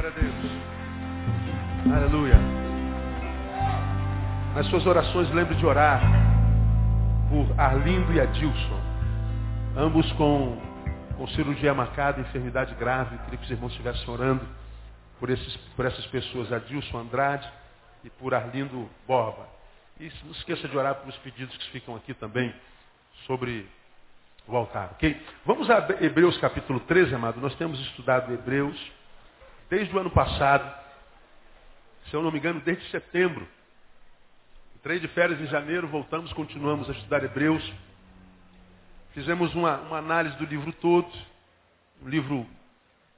Glória a Deus. Aleluia. Nas suas orações, lembre de orar por Arlindo e Adilson. Ambos com, com cirurgia marcada, enfermidade grave. Queria que os irmãos estivessem orando por, esses, por essas pessoas, Adilson Andrade e por Arlindo Borba. E não esqueça de orar pelos pedidos que ficam aqui também sobre o altar, ok? Vamos a Hebreus capítulo 13, amado. Nós temos estudado Hebreus desde o ano passado, se eu não me engano, desde setembro. Entrei de férias em janeiro, voltamos, continuamos a estudar Hebreus. Fizemos uma, uma análise do livro todo, um livro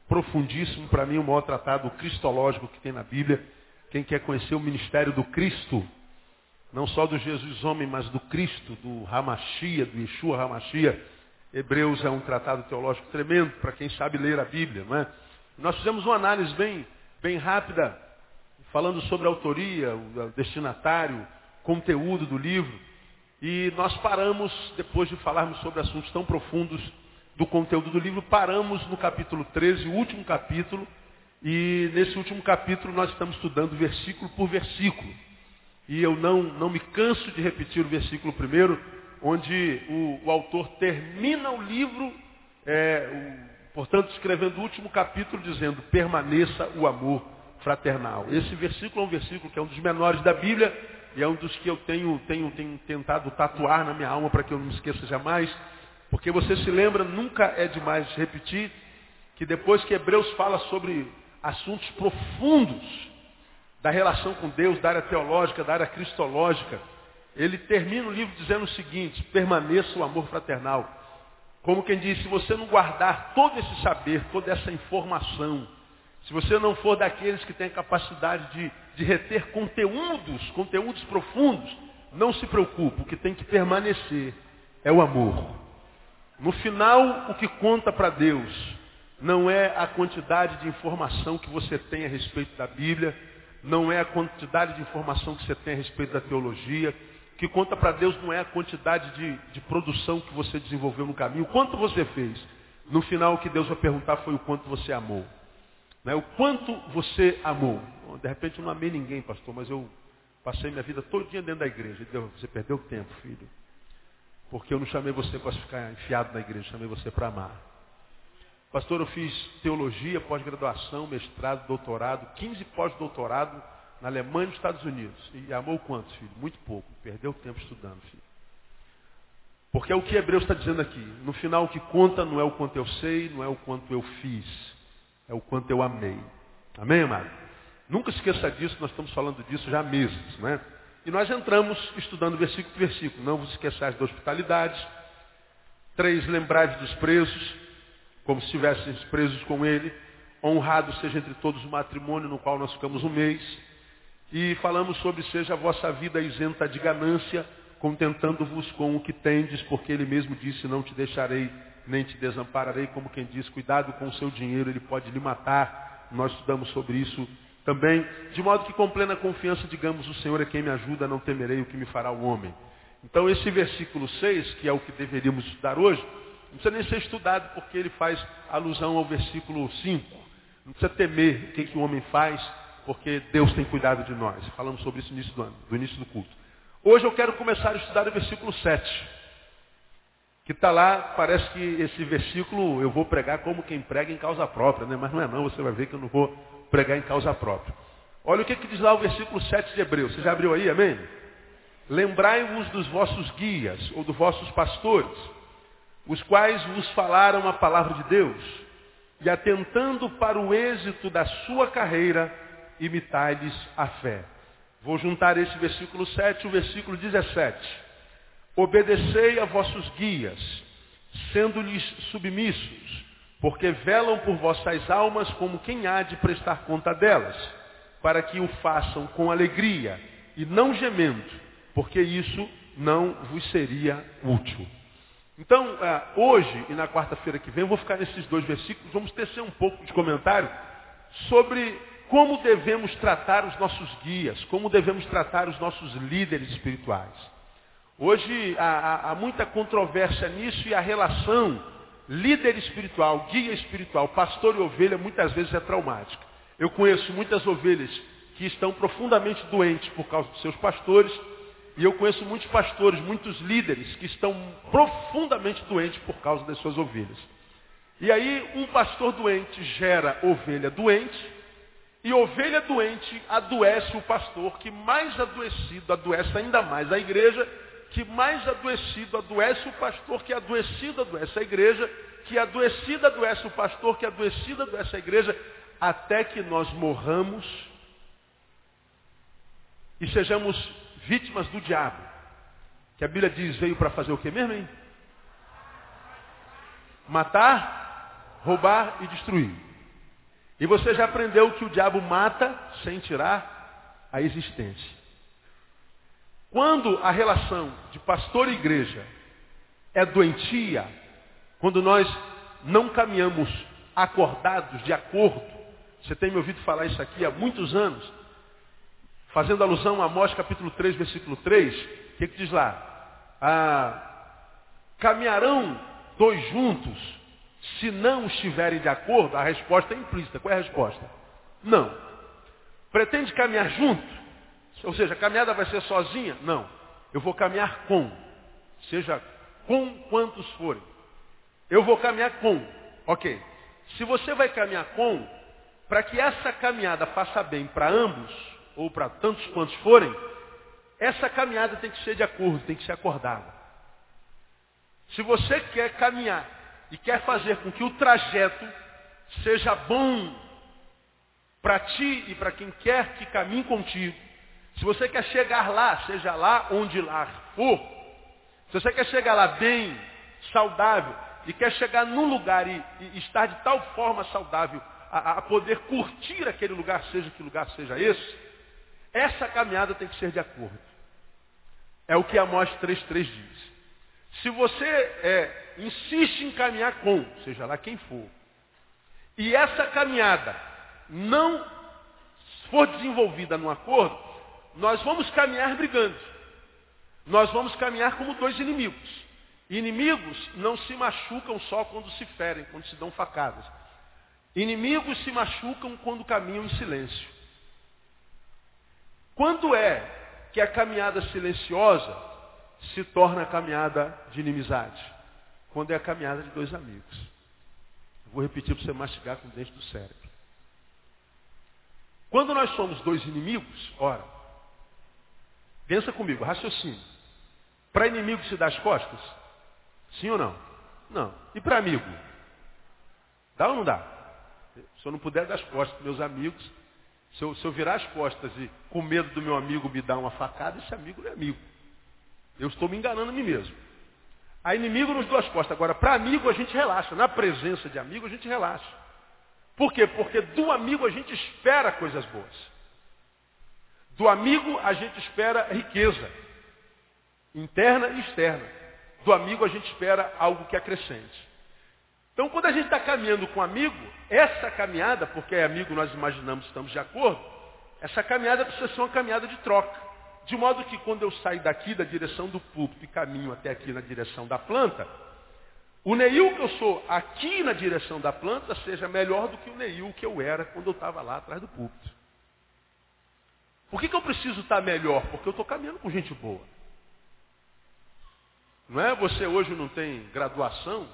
profundíssimo, para mim, o maior tratado cristológico que tem na Bíblia. Quem quer conhecer o ministério do Cristo, não só do Jesus homem, mas do Cristo, do Ramachia, do Yeshua Ramachia. Hebreus é um tratado teológico tremendo para quem sabe ler a Bíblia, não é? Nós fizemos uma análise bem, bem rápida, falando sobre a autoria, o destinatário, conteúdo do livro. E nós paramos, depois de falarmos sobre assuntos tão profundos do conteúdo do livro, paramos no capítulo 13, o último capítulo. E nesse último capítulo nós estamos estudando versículo por versículo. E eu não, não me canso de repetir o versículo primeiro, onde o, o autor termina o livro, é, portanto, escrevendo o último capítulo, dizendo, permaneça o amor fraternal. Esse versículo é um versículo que é um dos menores da Bíblia, e é um dos que eu tenho, tenho, tenho tentado tatuar na minha alma para que eu não me esqueça jamais, porque você se lembra, nunca é demais repetir, que depois que Hebreus fala sobre assuntos profundos, da relação com Deus, da área teológica, da área cristológica, ele termina o livro dizendo o seguinte, permaneça o amor fraternal. Como quem diz, se você não guardar todo esse saber, toda essa informação, se você não for daqueles que têm a capacidade de, de reter conteúdos, conteúdos profundos, não se preocupe, o que tem que permanecer é o amor. No final, o que conta para Deus não é a quantidade de informação que você tem a respeito da Bíblia, não é a quantidade de informação que você tem a respeito da teologia. Que conta para Deus não é a quantidade de, de produção que você desenvolveu no caminho, o quanto você fez. No final, o que Deus vai perguntar foi o quanto você amou. Né? O quanto você amou. De repente, eu não amei ninguém, pastor, mas eu passei minha vida todo dia dentro da igreja. Deus, você perdeu tempo, filho. Porque eu não chamei você para ficar enfiado na igreja, chamei você para amar. Pastor, eu fiz teologia, pós-graduação, mestrado, doutorado, 15 pós-doutorado na Alemanha e nos Estados Unidos. E amou quantos, filho? Muito pouco. Perdeu tempo estudando, filho. Porque é o que Hebreus está dizendo aqui. No final, o que conta não é o quanto eu sei, não é o quanto eu fiz. É o quanto eu amei. Amém, amado? Nunca esqueça disso, nós estamos falando disso já há meses, né? E nós entramos estudando versículo por versículo. Não vos esqueçais da hospitalidade. Três, lembrai-vos dos presos como se estivessem presos com ele. Honrado seja entre todos o matrimônio no qual nós ficamos um mês. E falamos sobre seja a vossa vida isenta de ganância, contentando-vos com o que tendes, porque ele mesmo disse, não te deixarei, nem te desampararei, como quem diz, cuidado com o seu dinheiro, ele pode lhe matar. Nós estudamos sobre isso também, de modo que com plena confiança digamos, o Senhor é quem me ajuda, não temerei o que me fará o homem. Então esse versículo 6, que é o que deveríamos estudar hoje, não precisa nem ser estudado, porque ele faz alusão ao versículo 5. Não precisa temer o que, que o homem faz, porque Deus tem cuidado de nós. Falamos sobre isso no início do ano, do início do culto. Hoje eu quero começar a estudar o versículo 7. Que está lá, parece que esse versículo eu vou pregar como quem prega em causa própria, né? mas não é não, você vai ver que eu não vou pregar em causa própria. Olha o que, que diz lá o versículo 7 de Hebreus. Você já abriu aí, amém? Lembrai-vos dos vossos guias ou dos vossos pastores os quais vos falaram a palavra de Deus, e atentando para o êxito da sua carreira, imitai-lhes a fé. Vou juntar esse versículo 7 e o versículo 17. Obedecei a vossos guias, sendo-lhes submissos, porque velam por vossas almas como quem há de prestar conta delas, para que o façam com alegria e não gemendo, porque isso não vos seria útil. Então, é, hoje e na quarta-feira que vem, eu vou ficar nesses dois versículos, vamos tecer um pouco de comentário sobre como devemos tratar os nossos guias, como devemos tratar os nossos líderes espirituais. Hoje há, há muita controvérsia nisso e a relação líder espiritual, guia espiritual, pastor e ovelha muitas vezes é traumática. Eu conheço muitas ovelhas que estão profundamente doentes por causa dos seus pastores, e eu conheço muitos pastores, muitos líderes que estão profundamente doentes por causa das suas ovelhas. E aí um pastor doente gera ovelha doente, e ovelha doente adoece o pastor, que mais adoecido adoece ainda mais a igreja, que mais adoecido adoece o pastor, que adoecido adoece a igreja, que adoecida adoece o pastor, que adoecida adoece a igreja, até que nós morramos e sejamos vítimas do diabo. Que a Bíblia diz, veio para fazer o que mesmo, hein? Matar, roubar e destruir. E você já aprendeu que o diabo mata sem tirar a existência. Quando a relação de pastor e igreja é doentia, quando nós não caminhamos acordados, de acordo, você tem me ouvido falar isso aqui há muitos anos, fazendo alusão a Amós capítulo 3, versículo 3, o que, que diz lá? Ah, caminharão dois juntos se não estiverem de acordo, a resposta é implícita. Qual é a resposta? Não. Pretende caminhar junto? Ou seja, a caminhada vai ser sozinha? Não. Eu vou caminhar com. Seja com quantos forem. Eu vou caminhar com. Ok. Se você vai caminhar com, para que essa caminhada faça bem para ambos, ou para tantos quantos forem, essa caminhada tem que ser de acordo, tem que ser acordada. Se você quer caminhar e quer fazer com que o trajeto seja bom para ti e para quem quer que caminhe contigo, se você quer chegar lá, seja lá onde lá for, se você quer chegar lá bem, saudável, e quer chegar num lugar e, e estar de tal forma saudável a, a, poder curtir aquele lugar, seja que lugar seja esse, essa caminhada tem que ser de acordo. É o que Amós 3.3 diz. Se você é, insiste em caminhar com, seja lá quem for, e essa caminhada não for desenvolvida num acordo, nós vamos caminhar brigando. Nós vamos caminhar como dois inimigos. Inimigos não se machucam só quando se ferem, quando se dão facadas. Inimigos se machucam quando caminham em silêncio. Quando é que a caminhada silenciosa se torna a caminhada de inimizade? Quando é a caminhada de dois amigos. Vou repetir para você mastigar com o dente do cérebro. Quando nós somos dois inimigos, ora, pensa comigo, raciocínio. Para inimigo se dá as costas? Sim ou não? Não. E para amigo? Dá ou não dá? Se eu não puder dar as costas para meus amigos, se eu, se eu virar as costas e com medo do meu amigo me dar uma facada, esse amigo não é amigo. Eu estou me enganando a mim mesmo. A inimigo nos duas costas. Agora, para amigo a gente relaxa. Na presença de amigo a gente relaxa. Por quê? Porque do amigo a gente espera coisas boas. Do amigo a gente espera riqueza. Interna e externa. Do amigo a gente espera algo que acrescente. Então, quando a gente está caminhando com amigo, essa caminhada, porque é amigo nós imaginamos estamos de acordo, essa caminhada precisa ser uma caminhada de troca. De modo que quando eu saio daqui da direção do púlpito e caminho até aqui na direção da planta, o Neil que eu sou aqui na direção da planta seja melhor do que o Neil que eu era quando eu estava lá atrás do púlpito. Por que, que eu preciso estar melhor? Porque eu estou caminhando com gente boa. Não é? Você hoje não tem graduação,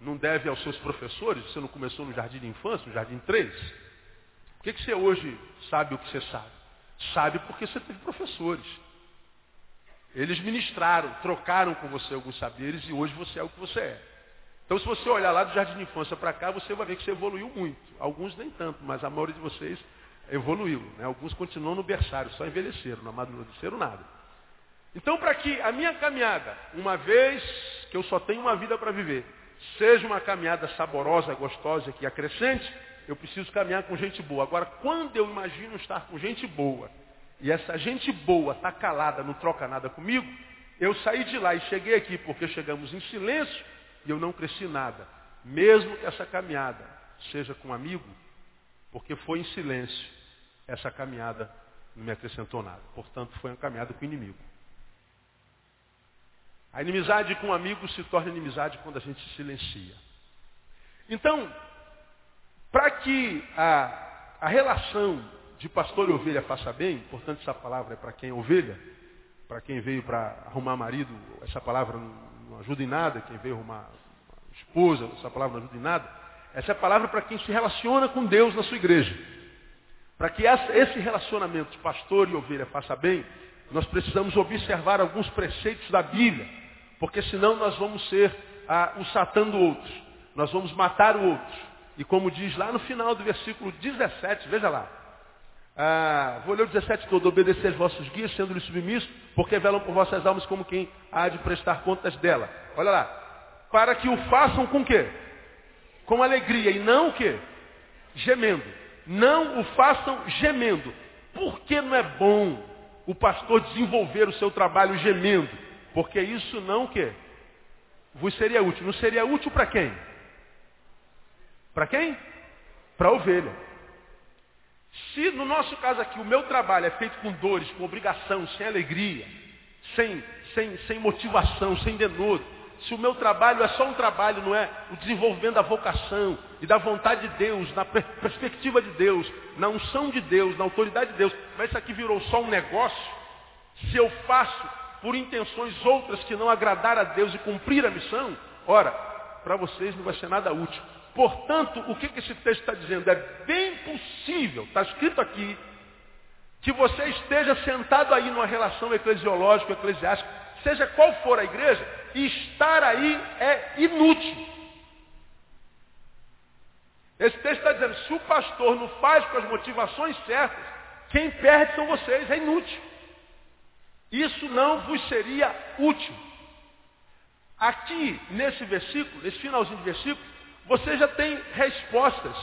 não deve aos seus professores, você não começou no jardim de infância, no jardim 3. Por que, que você hoje sabe o que você sabe? Sabe porque você teve professores. Eles ministraram, trocaram com você alguns saberes e hoje você é o que você é. Então se você olhar lá do jardim de infância para cá, você vai ver que você evoluiu muito. Alguns nem tanto, mas a maioria de vocês evoluiu. Né? Alguns continuam no berçário, só envelheceram, não amadureceram nada. Então para que a minha caminhada, uma vez que eu só tenho uma vida para viver, seja uma caminhada saborosa, gostosa, que acrescente, eu preciso caminhar com gente boa. Agora, quando eu imagino estar com gente boa, e essa gente boa está calada, não troca nada comigo, eu saí de lá e cheguei aqui porque chegamos em silêncio e eu não cresci nada. Mesmo que essa caminhada seja com um amigo, porque foi em silêncio, essa caminhada não me acrescentou nada. Portanto, foi uma caminhada com o inimigo. A inimizade com um amigo se torna inimizade quando a gente silencia. Então, para que a, a relação de pastor e ovelha faça bem, portanto essa palavra é para quem é ovelha, para quem veio para arrumar marido, essa palavra não ajuda em nada, quem veio arrumar esposa, essa palavra não ajuda em nada. Essa é a palavra para quem se relaciona com Deus na sua igreja. Para que esse relacionamento de pastor e ovelha faça bem, nós precisamos observar alguns preceitos da Bíblia, porque senão nós vamos ser ah, o Satã do outro. Nós vamos matar o outro. E como diz lá no final do versículo 17, veja lá. Ah, vou ler o 17 todo, obedecer aos vossos guias, sendo-lhes submissos, porque velam por vossas almas como quem há de prestar contas dela. Olha lá. Para que o façam com quê? Com alegria e não o quê? Gemendo. Não o façam gemendo. Por que não é bom o pastor desenvolver o seu trabalho gemendo? Porque isso não o quê? Vos seria útil. Não seria útil para quem? Para quem? Para a ovelha. Se no nosso caso aqui o meu trabalho é feito com dores, com obrigação, sem alegria, sem, sem, sem motivação, sem denodo, se o meu trabalho é só um trabalho, não é o desenvolvimento da vocação e da vontade de Deus, na perspectiva de Deus, na unção de Deus, na autoridade de Deus, mas isso aqui virou só um negócio, se eu faço por intenções outras que não agradar a Deus e cumprir a missão, ora, para vocês não vai ser nada útil. Portanto, o que, esse texto está dizendo? É bem possível, está escrito aqui, que você esteja sentado aí numa relação eclesiológica, eclesiástica, seja qual for a igreja, estar aí é inútil. Esse texto está dizendo, se o pastor não faz com as motivações certas, quem perde são vocês, é inútil. Isso não vos seria útil. Aqui, nesse versículo, nesse finalzinho de versículo, você já tem respostas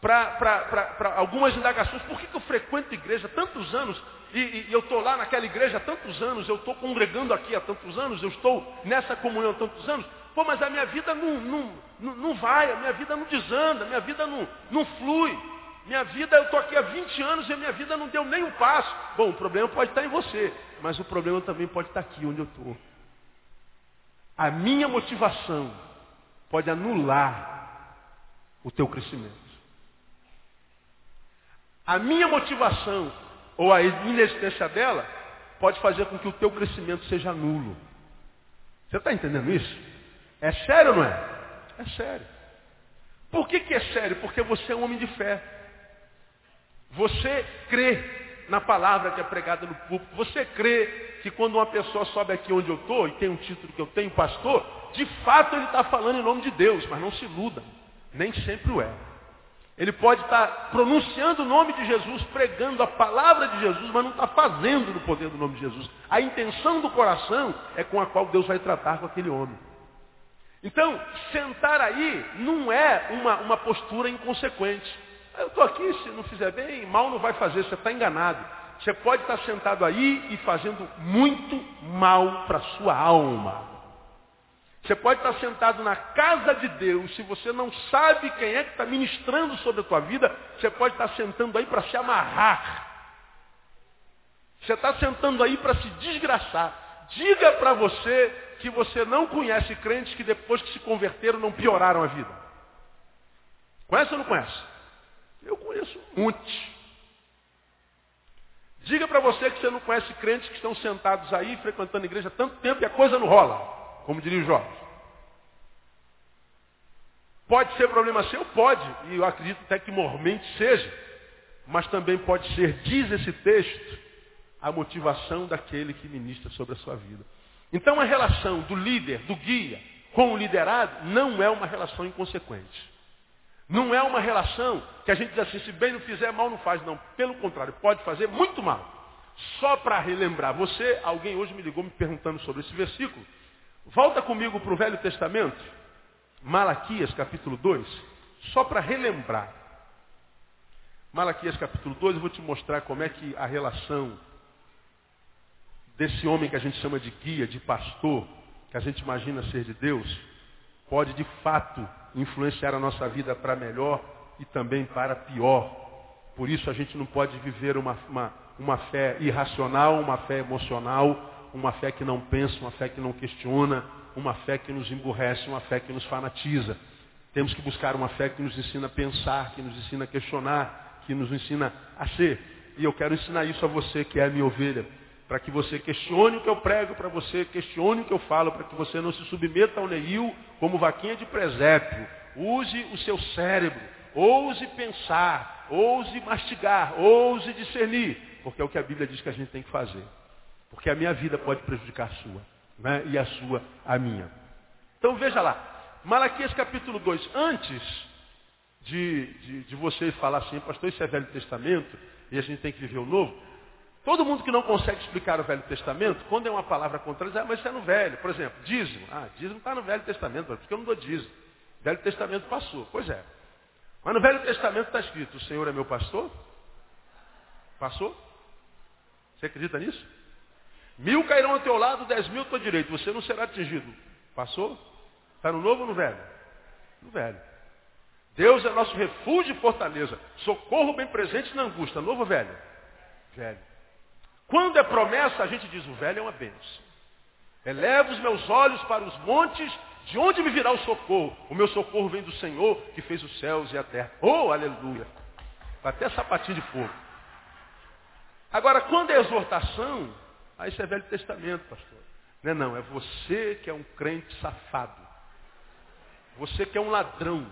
para algumas indagações. Por que, que eu frequento igreja há tantos anos e, e, eu estou lá naquela igreja há tantos anos, eu estou congregando aqui há tantos anos, eu estou nessa comunhão há tantos anos? Pô, mas a minha vida não, não, não, não vai, a minha vida não desanda, a minha vida não, não flui. Minha vida, eu estou aqui há 20 anos e a minha vida não deu nem um passo. Bom, o problema pode estar em você, mas o problema também pode estar aqui onde eu estou. A minha motivação pode anular o teu crescimento. A minha motivação ou a inexistência dela pode fazer com que o teu crescimento seja nulo. Você está entendendo isso? É sério ou não é? É sério. Por que, que é sério? Porque você é um homem de fé. Você crê na palavra que é pregada no público. Você crê que quando uma pessoa sobe aqui onde eu estou e tem um título que eu tenho, pastor, de fato ele está falando em nome de Deus, mas não se iluda. Nem sempre o é. Ele pode estar pronunciando o nome de Jesus, pregando a palavra de Jesus, mas não está fazendo no poder do nome de Jesus. A intenção do coração é com a qual Deus vai tratar com aquele homem. Então, sentar aí não é uma, uma postura inconsequente. Eu estou aqui, se não fizer bem, mal não vai fazer, você está enganado. Você pode estar sentado aí e fazendo muito mal para a sua alma. Você pode estar sentado na casa de Deus, se você não sabe quem é que está ministrando sobre a tua vida, você pode estar sentando aí para se amarrar. Você está sentando aí para se desgraçar. Diga para você que você não conhece crentes que depois que se converteram não pioraram a vida. Conhece ou não conhece? Eu conheço muitos. Diga para você que você não conhece crentes que estão sentados aí frequentando a igreja há tanto tempo e a coisa não rola como diria o Jorge. Pode ser problema seu? Pode, e eu acredito até que mormente seja, mas também pode ser, diz esse texto, a motivação daquele que ministra sobre a sua vida. Então a relação do líder, do guia, com o liderado, não é uma relação inconsequente. Não é uma relação que a gente diz assim, se bem não fizer, mal não faz. Não, pelo contrário, pode fazer muito mal. Só para relembrar você, alguém hoje me ligou me perguntando sobre esse versículo. Volta comigo para o Velho Testamento, Malaquias capítulo 2, só para relembrar. Malaquias capítulo 2, eu vou te mostrar como é que a relação desse homem que a gente chama de guia, de pastor, que a gente imagina ser de Deus, pode de fato influenciar a nossa vida para melhor e também para pior. Por isso a gente não pode viver uma, uma, uma fé irracional, uma fé emocional, uma fé que não pensa, uma fé que não questiona, uma fé que nos emburrece, uma fé que nos fanatiza. Temos que buscar uma fé que nos ensina a pensar, que nos ensina a questionar, que nos ensina a ser. E eu quero ensinar isso a você que é a minha ovelha, para que você questione o que eu prego, para você questione o que eu falo, para que você não se submeta ao neil como vaquinha de presépio. Use o seu cérebro, ouse pensar, ouse mastigar, ouse discernir, porque é o que a Bíblia diz que a gente tem que fazer. Porque a minha vida pode prejudicar a sua, né? e a sua a minha. Então veja lá, Malaquias capítulo 2, antes de, de, de você falar assim, pastor, isso é Velho Testamento, e a gente tem que viver o novo, todo mundo que não consegue explicar o Velho Testamento, quando é uma palavra contrária, diz, ah, mas isso é no Velho. Por exemplo, dízimo. Ah, dízimo está no Velho Testamento, porque eu não dou dízimo. Velho Testamento passou. Pois é. Mas no Velho Testamento está escrito, o Senhor é meu pastor? Passou? Você acredita nisso? Mil cairão ao teu lado, dez mil à tua direita. Você não será atingido. Passou? Está no novo ou no velho? No velho. Deus é nosso refúgio e fortaleza. Socorro bem presente na angústia. Novo ou velho? Velho. Quando é promessa, a gente diz, o velho é uma bênção. Eleva os meus olhos para os montes, de onde me virá o socorro? O meu socorro vem do Senhor, que fez os céus e a terra. Oh, aleluia! Até sapatinho de fogo. Agora, quando é exortação, aí isso é Velho Testamento, pastor. Não é não, é você que é um crente safado. Você que é um ladrão.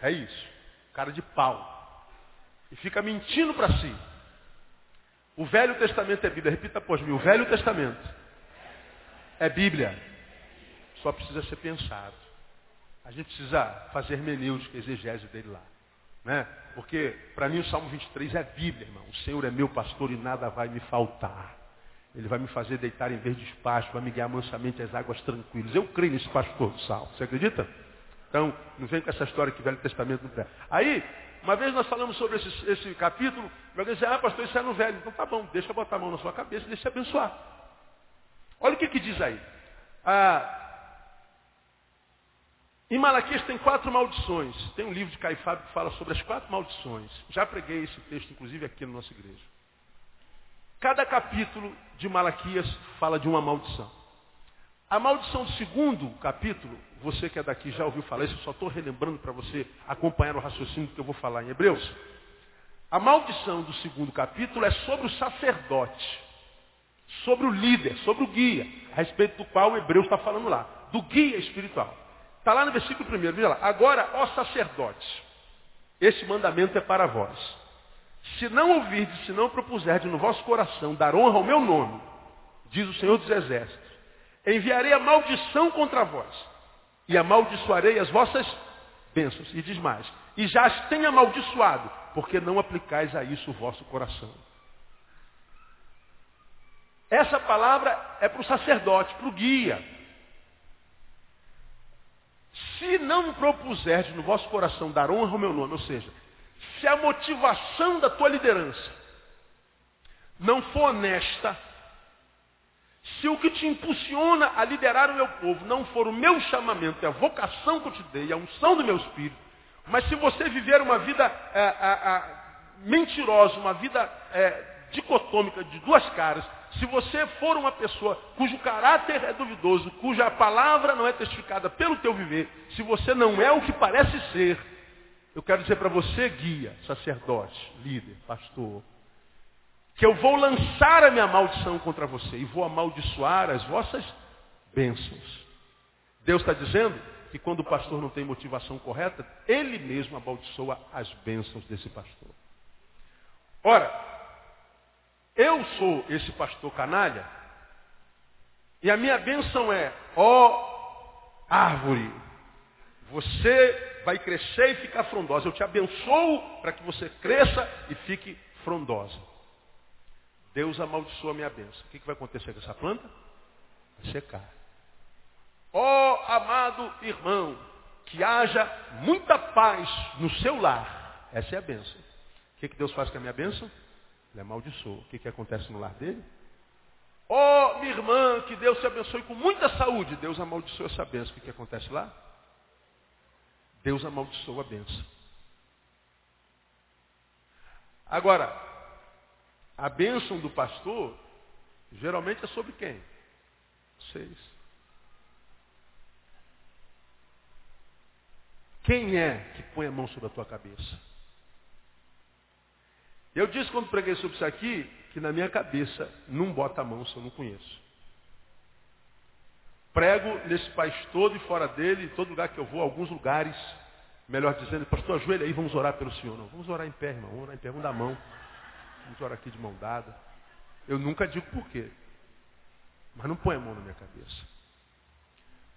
É isso. Cara de pau. E fica mentindo para si. O Velho Testamento é Bíblia. Repita após mim. O Velho Testamento é Bíblia. Só precisa ser pensado. A gente precisa fazer hermenêutica, exegese dele lá. Né? Porque, para mim, o Salmo 23 é Bíblia, irmão. O Senhor é meu pastor e nada vai me faltar. Ele vai me fazer deitar em verde espaço, vai me guiar mansamente às águas tranquilas. Eu creio nesse pastor do Salmo. Você acredita? Então, não vem com essa história que o Velho Testamento não tem. Aí, uma vez nós falamos sobre esse, esse capítulo, alguém disse, ah, pastor, isso é no Velho. Então tá bom, deixa eu botar a mão na sua cabeça e deixa eu abençoar. Olha o que, que diz aí. Ah, em Malaquias tem quatro maldições. Tem um livro de Caifás que fala sobre as quatro maldições. Já preguei esse texto, inclusive, aqui na nossa igreja. Cada capítulo de Malaquias fala de uma maldição. A maldição do segundo capítulo, você que é daqui já ouviu falar isso, eu só estou relembrando para você acompanhar o raciocínio que eu vou falar em Hebreus. A maldição do segundo capítulo é sobre o sacerdote, sobre o líder, sobre o guia, a respeito do qual o Hebreus está falando lá, do guia espiritual. Está lá no versículo primeiro, veja lá. Agora, ó sacerdotes, este mandamento é para vós. Se não ouvirdes, se não propuserdes no vosso coração dar honra ao meu nome, diz o Senhor dos Exércitos, enviarei a maldição contra vós e amaldiçoarei as vossas bênçãos. E diz mais, e já as tenho amaldiçoado, porque não aplicais a isso o vosso coração. Essa palavra é para o sacerdote, para o guia. Se não propuserdes no vosso coração dar honra ao meu nome, ou seja, se a motivação da tua liderança não for honesta, se o que te impulsiona a liderar o meu povo não for o meu chamamento, é a vocação que eu te dei, a unção do meu espírito, mas se você viver uma vida é, é, é, mentirosa, uma vida é, dicotômica de duas caras, se você for uma pessoa cujo caráter é duvidoso, cuja palavra não é testificada pelo teu viver, se você não é o que parece ser, eu quero dizer para você, guia, sacerdote, líder, pastor, que eu vou lançar a minha maldição contra você e vou amaldiçoar as vossas bênçãos. Deus está dizendo que quando o pastor não tem motivação correta, ele mesmo amaldiçoa as bênçãos desse pastor. Ora, eu sou esse pastor canalha, e a minha bênção é, ó árvore, você vai crescer e ficar frondosa. Eu te abençoo para que você cresça e fique frondosa. Deus amaldiçoa a minha bênção. O que, que vai acontecer com essa planta? Vai secar. Ó oh, amado irmão, que haja muita paz no seu lar. Essa é a bênção. O que, que Deus faz com a minha bênção? Ele amaldiçoa. O que, que acontece no lar dele? Ó oh, minha irmã, que Deus te abençoe com muita saúde. Deus amaldiçoa essa bênção. O que, que acontece lá? Deus amaldiçoa a bênção. Agora, a bênção do pastor, geralmente é sobre quem? Vocês. Quem é que põe a mão sobre a tua cabeça? Eu disse quando preguei sobre isso aqui, que na minha cabeça não bota a mão se eu não conheço. Prego nesse país todo e fora dele, todo lugar que eu vou, alguns lugares, melhor dizendo, pastor, ajoelha aí, vamos orar pelo Senhor. Não, vamos orar em pé, irmão, vamos orar em pé, vamos dar mão. Vamos orar aqui de mão dada. Eu nunca digo por quê. Mas não põe a mão na minha cabeça.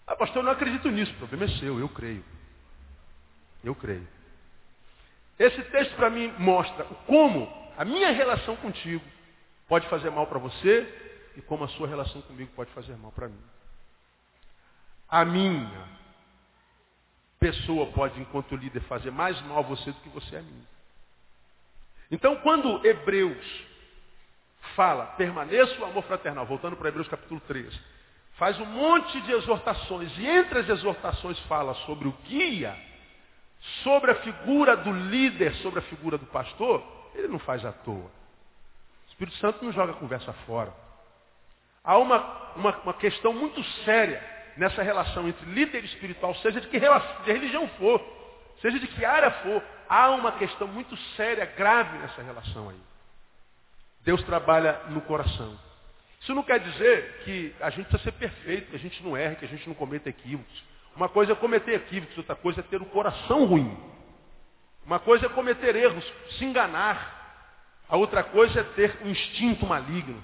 Ah, pastor, eu não acredito nisso. O problema é seu, eu creio. Eu creio. Esse texto para mim mostra como a minha relação contigo pode fazer mal para você e como a sua relação comigo pode fazer mal para mim. A minha pessoa pode, enquanto líder, fazer mais mal a você do que você a mim. Então, quando Hebreus fala, permaneça o amor fraternal, voltando para Hebreus capítulo 13, faz um monte de exortações, e entre as exortações fala sobre o guia, sobre a figura do líder, sobre a figura do pastor, ele não faz à toa. O Espírito Santo não joga a conversa fora. Há uma, uma, uma questão muito séria nessa relação entre líder espiritual, seja de que religião for, seja de que área for, há uma questão muito séria, grave nessa relação aí. Deus trabalha no coração. Isso não quer dizer que a gente precisa ser perfeito, que a gente não erre, que a gente não cometa equívocos. Uma coisa é cometer equívocos, outra coisa é ter o coração ruim. Uma coisa é cometer erros, se enganar. A outra coisa é ter um instinto maligno.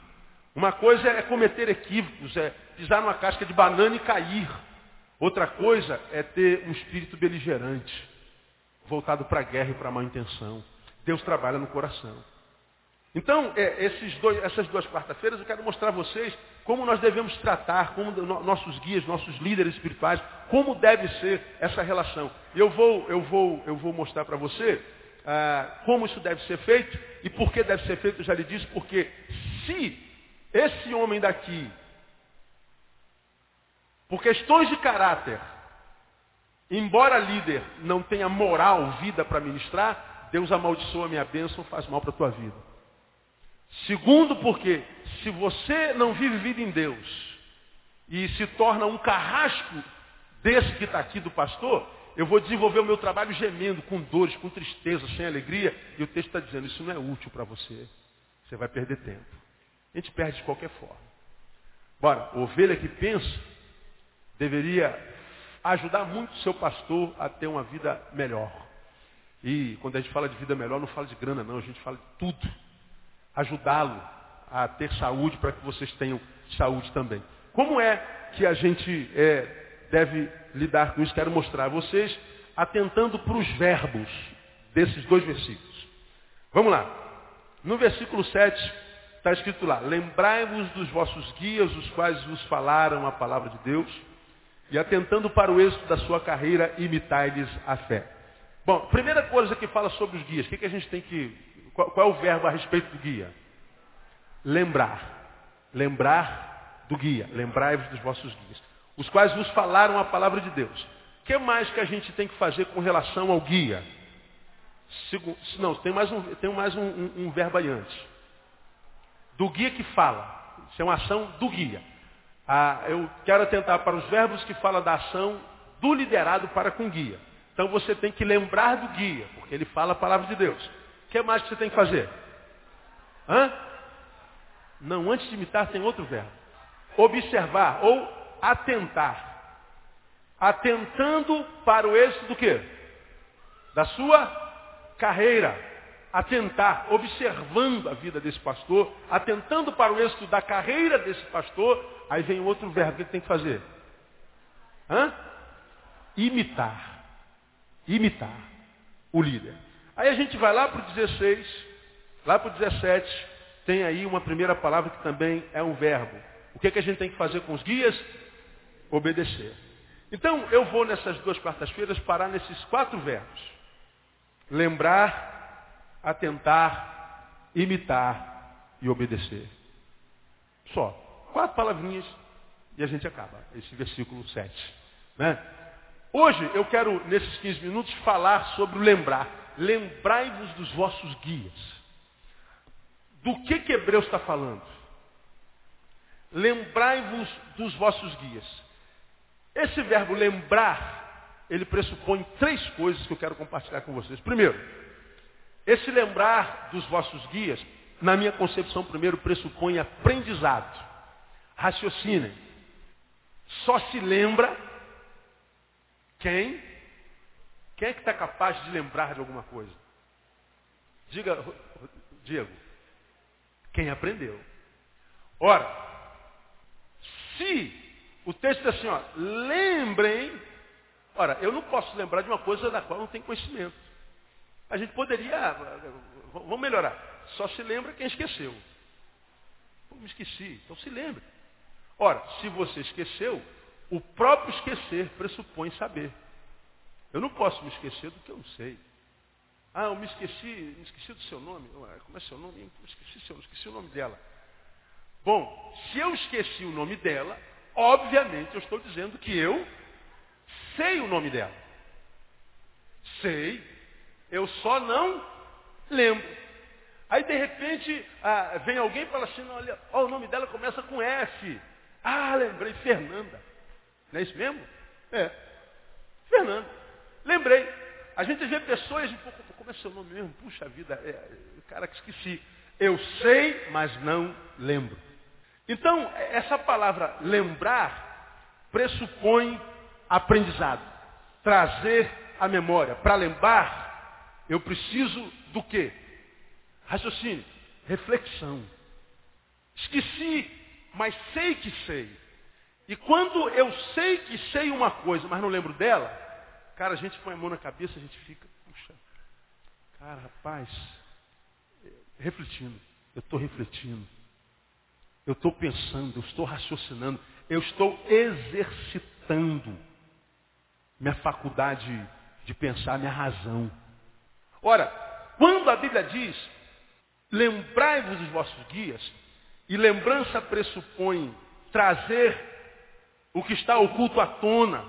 Uma coisa é cometer equívocos, é pisar numa casca de banana e cair. Outra coisa é ter um espírito beligerante, voltado para a guerra e para a má intenção. Deus trabalha no coração. Então, é, dois, essas duas quarta-feiras eu quero mostrar a vocês como nós devemos tratar, como nossos guias, nossos líderes espirituais, como deve ser essa relação. Eu vou, eu vou, eu vou mostrar para você ah, como isso deve ser feito e por que deve ser feito, eu já lhe disse, porque se esse homem daqui, por questões de caráter, embora líder não tenha moral, vida para ministrar, Deus amaldiçoa a minha bênção, faz mal para a tua vida. Segundo, porque se você não vive vida em Deus e se torna um carrasco desse que está aqui do pastor, eu vou desenvolver o meu trabalho gemendo, com dores, com tristeza, sem alegria, e o texto está dizendo, isso não é útil para você. Você vai perder tempo. A gente perde de qualquer forma. Bora, ovelha que pensa deveria ajudar muito o seu pastor a ter uma vida melhor. E quando a gente fala de vida melhor, não fala de grana não, a gente fala de tudo ajudá-lo a ter saúde para que vocês tenham saúde também. Como é que a gente é, deve lidar com isso? Quero mostrar a vocês atentando para os verbos desses dois versículos. Vamos lá. No versículo 7 está escrito lá, lembrai-vos dos vossos guias, os quais vos falaram a palavra de Deus, e atentando para o êxito da sua carreira, imitai-lhes a fé. Bom, primeira coisa que fala sobre os guias, o que, que a gente tem que qual, qual é o verbo a respeito do guia? Lembrar. Lembrar do guia. Lembrai-vos dos vossos guias. Os quais vos falaram a palavra de Deus. O que mais que a gente tem que fazer com relação ao guia? não, tem mais um, tem mais um, um, um verbo aí antes. Do guia que fala. Isso é uma ação do guia. Ah, eu quero atentar para os verbos que falam da ação do liderado para com o guia. Então você tem que lembrar do guia, porque ele fala a palavra de Deus que mais que você tem que fazer? Hã? Não, antes de imitar tem outro verbo. Observar ou atentar. Atentando para o êxito do quê? Da sua carreira. Atentar, observando a vida desse pastor, atentando para o êxito da carreira desse pastor, aí vem outro verbo, o que tem que fazer? Hã? Imitar. Imitar o líder. Aí a gente vai lá para o 16, lá para o 17, tem aí uma primeira palavra que também é um verbo. O que, é que a gente tem que fazer com os guias? Obedecer. Então, eu vou nessas duas quartas-feiras parar nesses quatro verbos. Lembrar, atentar, imitar e obedecer. Só. Quatro palavrinhas e a gente acaba. Esse versículo 7. Né? Hoje eu quero, nesses 15 minutos, falar sobre o lembrar lembrai-vos dos vossos guias. Do que que Hebreus está falando? Lembrai-vos dos vossos guias. Esse verbo lembrar, ele pressupõe três coisas que eu quero compartilhar com vocês. Primeiro, Esse lembrar dos vossos guias, na minha concepção, primeiro pressupõe aprendizado. Raciocinem. Só se lembra quem? Quem é que está capaz de lembrar de alguma coisa? Diga, Diego. Quem aprendeu. Ora, se o texto diz assim, ó, lembrem. Ora, eu não posso lembrar de uma coisa da qual não tenho conhecimento. A gente poderia, vamos melhorar. Só se lembra quem esqueceu. Pô, me esqueci, então se lembre. Ora, se você esqueceu, o próprio esquecer pressupõe saber. Eu não posso me esquecer do que eu não sei. Ah, eu me esqueci, me esqueci do seu nome. Como é seu nome? Eu esqueci, seu, esqueci o nome dela. Bom, se eu esqueci o nome dela, obviamente eu estou dizendo que eu sei o nome dela. Sei, eu só não lembro. Aí de repente ah, vem alguém e fala assim, olha, o nome dela começa com F. Ah, lembrei, Fernanda. Não é isso mesmo? É. Fernanda. Lembrei. A gente vê pessoas, como é seu nome mesmo? Puxa vida, é, cara que esqueci. Eu sei, mas não lembro. Então, essa palavra lembrar pressupõe aprendizado, trazer a memória. Para lembrar, eu preciso do quê? Raciocínio, reflexão. Esqueci, mas sei que sei. E quando eu sei que sei uma coisa, mas não lembro dela, cara, a gente põe a mão na cabeça, a gente fica, puxa, cara, rapaz, refletindo, eu estou refletindo. Eu estou pensando, eu estou raciocinando, eu estou exercitando minha faculdade de pensar, minha razão. Ora, quando a Bíblia diz, lembrai-vos dos vossos guias, e lembrança pressupõe trazer o que está oculto à tona,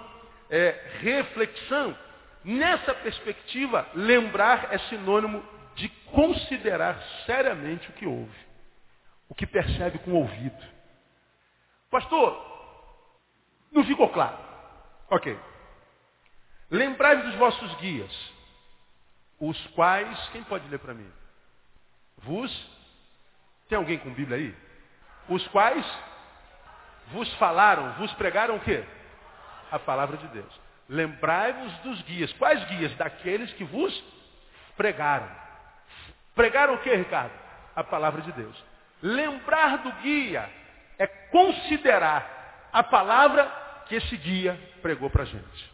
é, reflexão, nessa perspectiva, lembrar é sinônimo de considerar seriamente o que ouve o que percebe com o ouvido. Pastor, não ficou claro. Ok. Lembrai-vos dos vossos guias, os quais, quem pode ler para mim? Vos, tem alguém com Bíblia aí? Os quais vos falaram, vos pregaram o quê? A palavra de Deus. Lembrai-vos dos guias. Quais guias? Daqueles que vos pregaram. Pregaram o quê, Ricardo? A palavra de Deus. Lembrar do guia é considerar a palavra que esse guia pregou para a gente.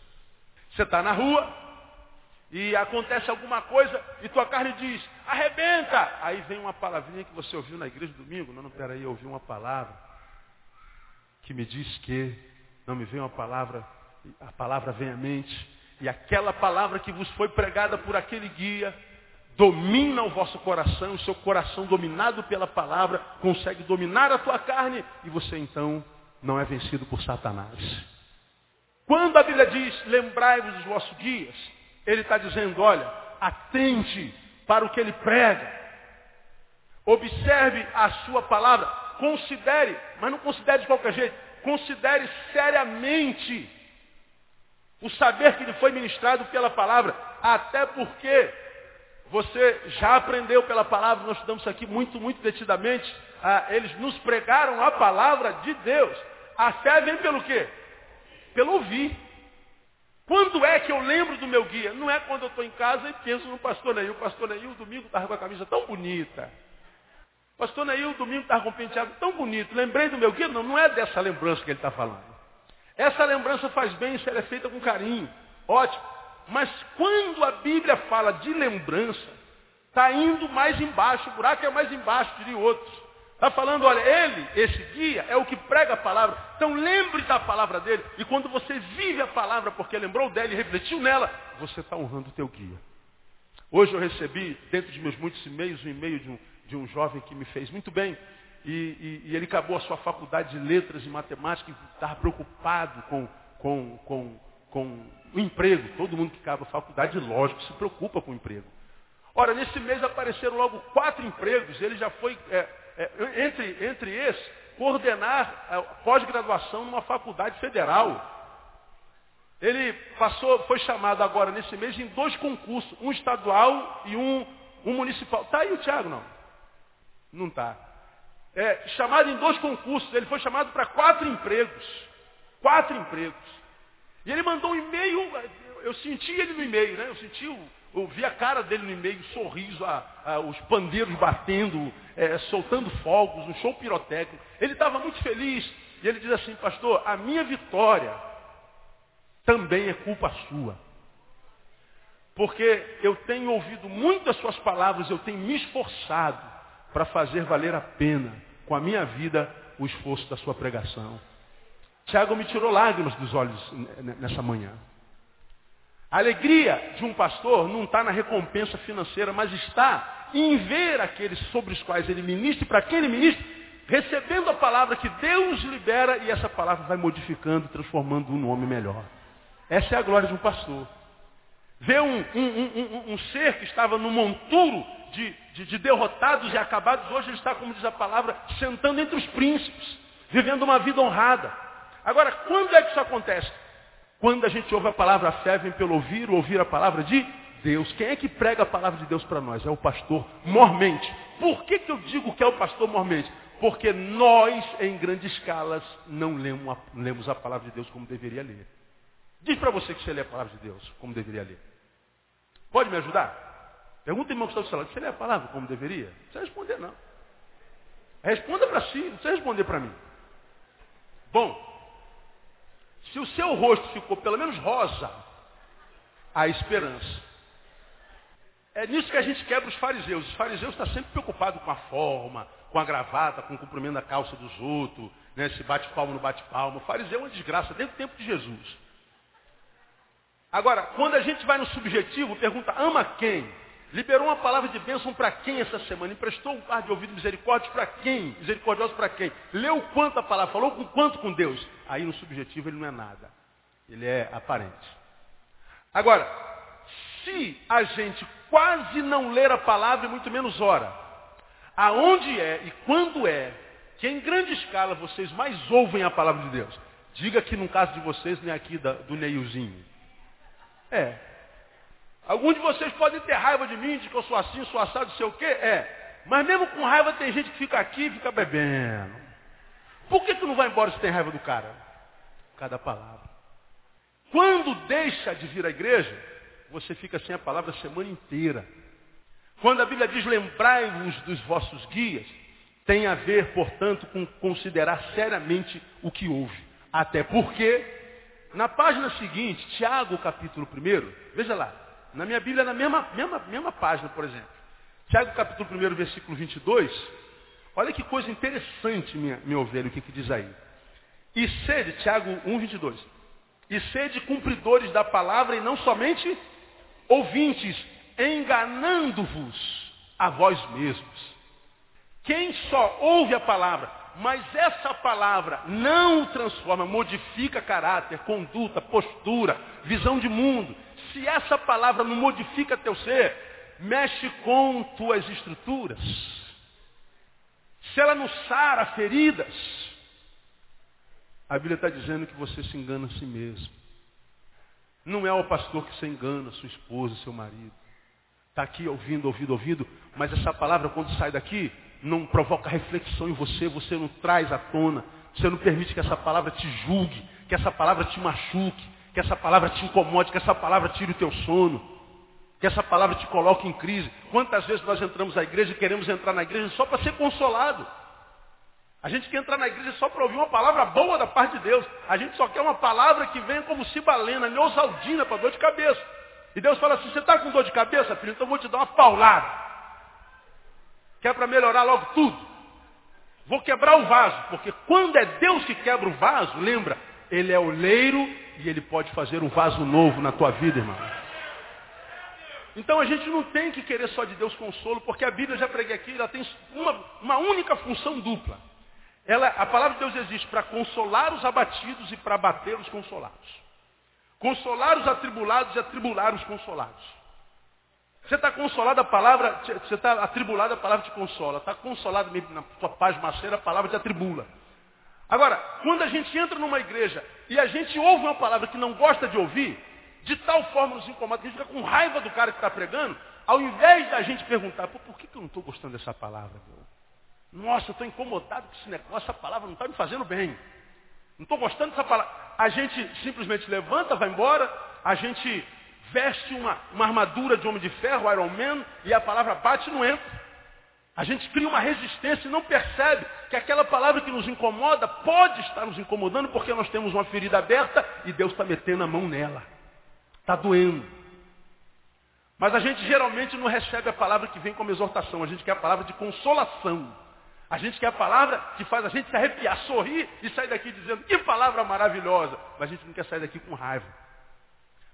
Você está na rua e acontece alguma coisa e tua carne diz, arrebenta! Aí vem uma palavrinha que você ouviu na igreja domingo. Não, não, peraí, eu ouvi uma palavra que me diz que, não me vem uma palavra, a palavra vem à mente. E aquela palavra que vos foi pregada por aquele guia, domina o vosso coração, o seu coração dominado pela palavra, consegue dominar a tua carne e você então não é vencido por Satanás. Quando a Bíblia diz, lembrai-vos dos vossos guias, ele está dizendo, olha, atente para o que ele prega. Observe a sua palavra, considere, mas não considere de qualquer jeito, considere seriamente o saber que lhe foi ministrado pela palavra, até porque você já aprendeu pela palavra, nós estudamos aqui muito, muito detidamente. Ah, eles nos pregaram a palavra de Deus. A fé vem pelo quê? Pelo ouvir. Quando é que eu lembro do meu guia? Não é quando eu estou em casa e penso no pastor Neil. O pastor Neil, domingo, estava com a camisa tão bonita. O pastor Neil, domingo, estava com o penteado tão bonito. Lembrei do meu guia? Não, não é dessa lembrança que ele está falando. Essa lembrança faz bem se ela é feita com carinho. Ótimo. Mas quando a Bíblia fala de lembrança, está indo mais embaixo, o buraco é mais embaixo, diria outros. Está falando, olha, ele, esse guia, é o que prega a palavra. Então lembre da palavra dele. E quando você vive a palavra porque lembrou dela e refletiu nela, você está honrando o teu guia. Hoje eu recebi, dentro de meus muitos e-mails, um e-mail de um, de um jovem que me fez muito bem. E, e, e ele acabou a sua faculdade de letras e matemática e estava preocupado com, com, com, com o emprego. Todo mundo que acaba a faculdade, lógico, se preocupa com o emprego. Ora, nesse mês apareceram logo quatro empregos. Ele já foi, é, entre, entre esses, coordenar a pós-graduação numa faculdade federal. Ele passou, foi chamado agora nesse mês em dois concursos, um estadual e um, um municipal. Está aí o Tiago, não? Não está. É, chamado em dois concursos. Ele foi chamado para quatro empregos. Quatro empregos. E ele mandou um e-mail, eu senti ele no e-mail, né? Eu senti, eu vi a cara dele no e-mail, sorriso, a, a, os pandeiros batendo, é, soltando fogos, um show pirotécnico. Ele estava muito feliz. E ele diz assim, pastor, a minha vitória também é culpa sua. Porque eu tenho ouvido muitas suas palavras, eu tenho me esforçado para fazer valer a pena com a minha vida o esforço da sua pregação. Tiago me tirou lágrimas dos olhos nessa manhã. A alegria de um pastor não está na recompensa financeira, mas está em ver aqueles sobre os quais ele ministra e para quem ele ministra, recebendo a palavra que Deus libera e essa palavra vai modificando, transformando um homem melhor. Essa é a glória de um pastor. Ver um, um, um, um ser que estava no monturo de, de, de derrotados e acabados, hoje ele está, como diz a palavra, sentando entre os príncipes, vivendo uma vida honrada. Agora, quando é que isso acontece? Quando a gente ouve a palavra, a fé vem pelo ouvir, ou ouvir a palavra de Deus. Quem é que prega a palavra de Deus para nós? É o pastor mormente. Por que, que eu digo que é o pastor mormente? Porque nós, em grandes escalas, não lemos a, palavra de Deus como deveria ler. Diz para você que você lê a palavra de Deus como deveria ler. Pode me ajudar? Pergunta irmão que está do seu você lê a palavra como deveria? Não precisa responder não. Responda para si, não precisa responder para mim. Bom, se o seu rosto ficou pelo menos rosa, há esperança. É nisso que a gente quebra os fariseus. Os fariseus estão sempre preocupados com a forma, com a gravata, com o cumprimento da calça dos outros, né? se bate palmo no bate palmo. O fariseu é uma desgraça desde o tempo de Jesus. Agora, quando a gente vai no subjetivo, pergunta, ama quem? Liberou uma palavra de bênção para quem essa semana? Emprestou um par de ouvido misericórdia para quem? Misericordioso para quem? Leu quanto a palavra? Falou com quanto com Deus? Aí no subjetivo ele não é nada. Ele é aparente. Agora, se a gente quase não ler a palavra e muito menos ora, aonde é e quando é que em grande escala vocês mais ouvem a palavra de Deus? Diga que no caso de vocês, nem aqui da, do Neilzinho. É. Alguns de vocês podem ter raiva de mim, de que eu sou assim, sou assado, sei o quê. É. Mas mesmo com raiva tem gente que fica aqui e fica bebendo. Por que tu não vai embora se tem raiva do cara? Cada palavra. Quando deixa de vir à igreja, você fica sem a palavra a semana inteira. Quando a Bíblia diz lembrai-vos dos vossos guias, tem a ver, portanto, com considerar seriamente o que houve. Até porque na página seguinte, Tiago, capítulo 1, veja lá, na minha Bíblia, na mesma, mesma, mesma página, por exemplo. Tiago, capítulo 1, versículo 22, olha que coisa interessante, minha, minha ovelha, o que, que diz aí. E sede, Tiago 1, 22, e sede cumpridores da palavra e não somente ouvintes, enganando-vos a vós mesmos. Quem só ouve a palavra mas essa palavra não o transforma, modifica caráter, conduta, postura, visão de mundo. Se essa palavra não modifica teu ser, mexe com tuas estruturas. Se ela não sara feridas, a Bíblia está dizendo que você se engana a si mesmo. Não é o pastor que se engana, sua esposa, seu marido. Está aqui ouvindo, ouvindo, ouvindo, mas essa palavra quando sai daqui, não provoca reflexão em você, você não traz à tona, você não permite que essa palavra te julgue, que essa palavra te machuque, que essa palavra te incomode, que essa palavra tire o teu sono, que essa palavra te coloque em crise. Quantas vezes nós entramos na igreja e queremos entrar na igreja só para ser consolado? A gente quer entrar na igreja só para ouvir uma palavra boa da parte de Deus. A gente só quer uma palavra que venha como cibalena, neosaldina para dor de cabeça. E Deus fala assim, você está com dor de cabeça, filho? Então eu vou te dar uma paulada que é para melhorar logo tudo. Vou quebrar o vaso, porque quando é Deus que quebra o vaso, lembra, Ele é o leiro e Ele pode fazer um vaso novo na tua vida, irmão. Então a gente não tem que querer só de Deus consolo, porque a Bíblia, já preguei aqui, ela tem uma, uma única função dupla. Ela, a palavra de Deus existe para consolar os abatidos e para abater os consolados. Consolar os atribulados e atribular os consolados. Você está consolado, a palavra, você está atribulado, a palavra te consola. Está consolado na tua paz maceira, a palavra te atribula. Agora, quando a gente entra numa igreja e a gente ouve uma palavra que não gosta de ouvir, de tal forma nos incomoda que a gente fica com raiva do cara que está pregando, ao invés da gente perguntar, por que, que eu não estou gostando dessa palavra? Meu? Nossa, eu estou incomodado com esse negócio, essa palavra não está me fazendo bem. Não estou gostando dessa palavra. A gente simplesmente levanta, vai embora, a gente veste uma, uma armadura de homem de ferro, Iron Man, e a palavra bate e não entra. A gente cria uma resistência e não percebe que aquela palavra que nos incomoda pode estar nos incomodando porque nós temos uma ferida aberta e Deus está metendo a mão nela. Está doendo. Mas a gente geralmente não recebe a palavra que vem como exortação, a gente quer a palavra de consolação. A gente quer a palavra que faz a gente se arrepiar, sorrir e sair daqui dizendo que palavra maravilhosa. Mas a gente não quer sair daqui com raiva.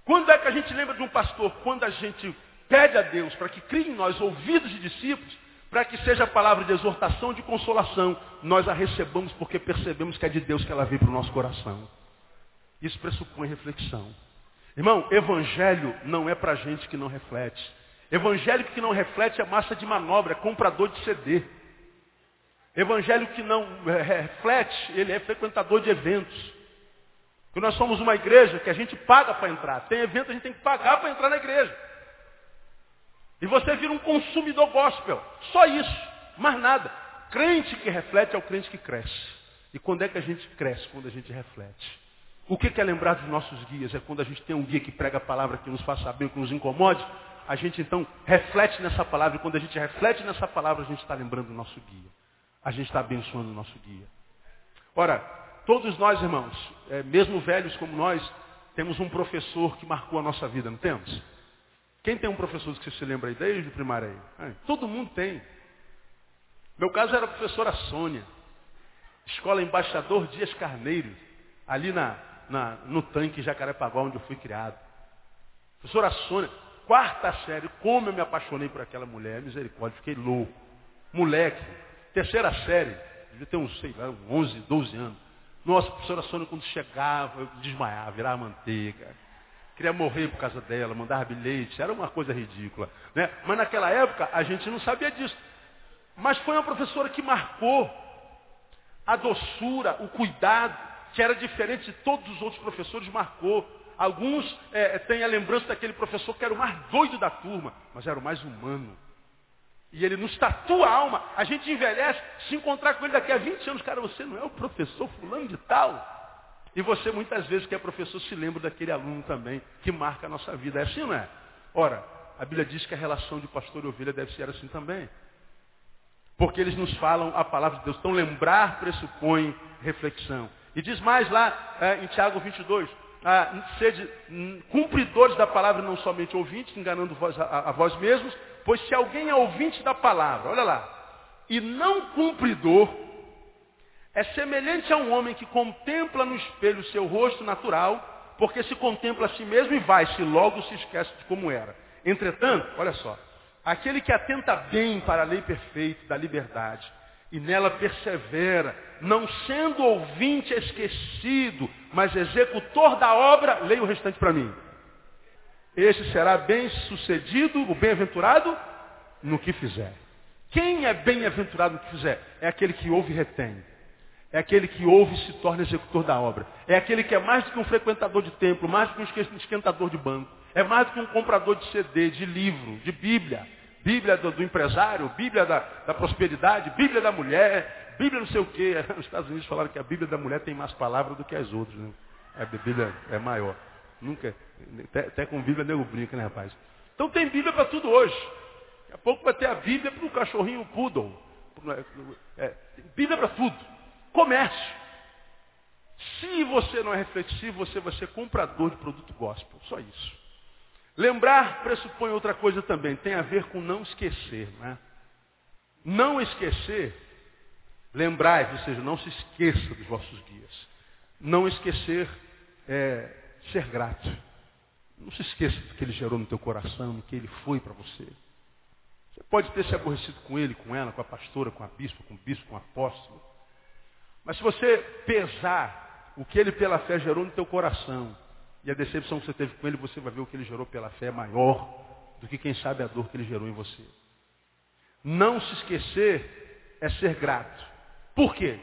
Quando é que a gente lembra de um pastor? Quando a gente pede a Deus para que crie em nós ouvidos de discípulos, para que seja a palavra de exortação, de consolação, nós a recebamos porque percebemos que é de Deus que ela vem para o nosso coração. Isso pressupõe reflexão. Irmão, evangelho não é para gente que não reflete. Evangélico que não reflete é massa de manobra, é comprador de CD. Evangelho que não é, reflete, ele é frequentador de eventos. Porque nós somos uma igreja que a gente paga para entrar. Tem evento, a gente tem que pagar para entrar na igreja. E você vira um consumidor gospel. Só isso. Mais nada. Crente que reflete é o crente que cresce. E quando é que a gente cresce? Quando a gente reflete. O que é lembrar dos nossos guias? É quando a gente tem um guia que prega a palavra que nos faça bem, que nos incomode. A gente então reflete nessa palavra. E quando a gente reflete nessa palavra, a gente está lembrando do nosso guia. A gente está abençoando o nosso guia. Ora, Todos nós, irmãos, é, mesmo velhos como nós, temos um professor que marcou a nossa vida, não temos? Quem tem um professor que você se lembra aí desde o primário aí? Todo mundo tem. Meu caso era a professora Sônia. Escola Embaixador Dias Carneiro, ali na, na, no tanque Jacarepaguá, onde eu fui criado. Professora Sônia, quarta série, como eu me apaixonei por aquela mulher, misericórdia, fiquei louco. Moleque, terceira série, devia ter uns, sei lá, 11, 12 anos. Nossa, professora Sônia, quando chegava, eu desmaiava, virava manteiga. Queria morrer por causa dela, mandar bilhete, era uma coisa ridícula. Né? Mas naquela época a gente não sabia disso. Mas foi uma professora que marcou a doçura, o cuidado, que era diferente de todos os outros professores, marcou. Alguns é, têm a lembrança daquele professor que era o mais doido da turma, mas era o mais humano. E ele nos tatua a alma. A gente envelhece, se encontrar com ele daqui a 20 anos, cara, você não é o professor fulano de tal. E você muitas vezes que é professor se lembra daquele aluno também, que marca a nossa vida. É assim, não é? Ora, a Bíblia diz que a relação de pastor e ovelha deve ser assim também. Porque eles nos falam a palavra de Deus. Então lembrar pressupõe reflexão. E diz mais lá é, em Tiago 22, ah, sede hum, cumpridores da palavra, não somente ouvintes, enganando vós, a, a vós mesmos, Pois se alguém é ouvinte da palavra, olha lá, e não cumpridor, é semelhante a um homem que contempla no espelho o seu rosto natural, porque se contempla a si mesmo e vai-se, logo se esquece de como era. Entretanto, olha só, aquele que atenta bem para a lei perfeita da liberdade, e nela persevera, não sendo ouvinte esquecido, mas executor da obra, leia o restante para mim. Esse será bem sucedido, o bem-aventurado, no que fizer. Quem é bem-aventurado no que fizer? É aquele que ouve e retém. É aquele que ouve e se torna executor da obra. É aquele que é mais do que um frequentador de templo, mais do que um esquentador de banco. É mais do que um comprador de CD, de livro, de Bíblia. Bíblia do, do empresário, Bíblia da, da, prosperidade, Bíblia da mulher, Bíblia não sei o quê. Os Estados Unidos falaram que a Bíblia da mulher tem mais palavras do que as outras. Né? A Bíblia é maior. Nunca. Até, até com Bíblia nego brinca, né, rapaz? Então tem Bíblia para tudo hoje. Daqui a pouco vai ter a Bíblia para o cachorrinho poodle. É, Bíblia para tudo. Comércio. Se você não é reflexivo, você vai ser comprador de produto gospel. Só isso. Lembrar pressupõe outra coisa também. Tem a ver com não esquecer. Né? Não esquecer, lembrai, ou seja, não se esqueça dos vossos dias. Não esquecer é, ser grato. Não se esqueça do que ele gerou no teu coração, do que ele foi para você. Você pode ter se aborrecido com ele, com ela, com a pastora, com a bispa, com o bispo, com o apóstolo. Mas se você pesar o que ele pela fé gerou no teu coração e a decepção que você teve com ele, você vai ver o que ele gerou pela fé é maior do que quem sabe a dor que ele gerou em você. Não se esquecer é ser grato. Por quê?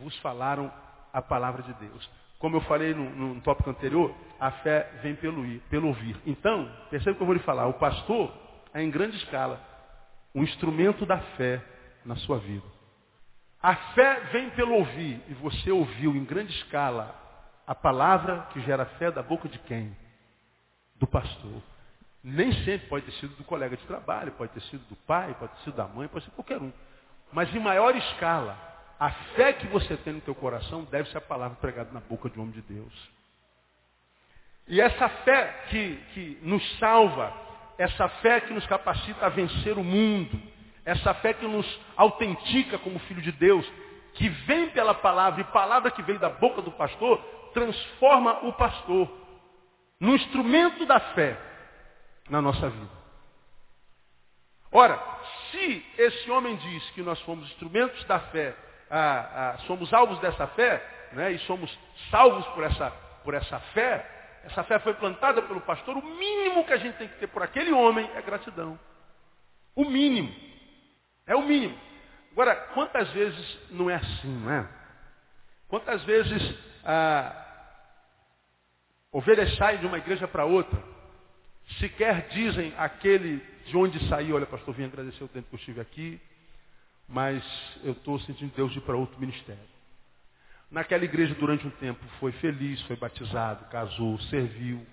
Vos falaram a palavra de Deus. Como eu falei no, no tópico anterior, a fé vem pelo, ir, pelo ouvir. Então, perceba o que eu vou lhe falar. O pastor é em grande escala um instrumento da fé na sua vida. A fé vem pelo ouvir, e você ouviu em grande escala a palavra que gera fé da boca de quem? Do pastor. Nem sempre pode ter sido do colega de trabalho, pode ter sido do pai, pode ter sido da mãe, pode ser qualquer um. Mas em maior escala, a fé que você tem no teu coração deve ser a palavra pregada na boca de um homem de Deus. E essa fé que, que nos salva, essa fé que nos capacita a vencer o mundo, essa fé que nos autentica como filho de Deus, que vem pela palavra, e palavra que veio da boca do pastor, transforma o pastor no instrumento da fé na nossa vida. Ora, se esse homem diz que nós somos instrumentos da fé, ah, ah, somos alvos dessa fé, né, e somos salvos por essa, por essa fé, essa fé foi plantada pelo pastor, o mínimo que a gente tem que ter por aquele homem é gratidão. O mínimo. É o mínimo. Agora, quantas vezes não é assim, não é? Quantas vezes ah, ovelhas saem de uma igreja para outra, sequer dizem aquele de onde saiu, olha pastor, vim agradecer o tempo que eu estive aqui, mas eu estou sentindo Deus de ir para outro ministério. Naquela igreja, durante um tempo, foi feliz, foi batizado, casou, serviu,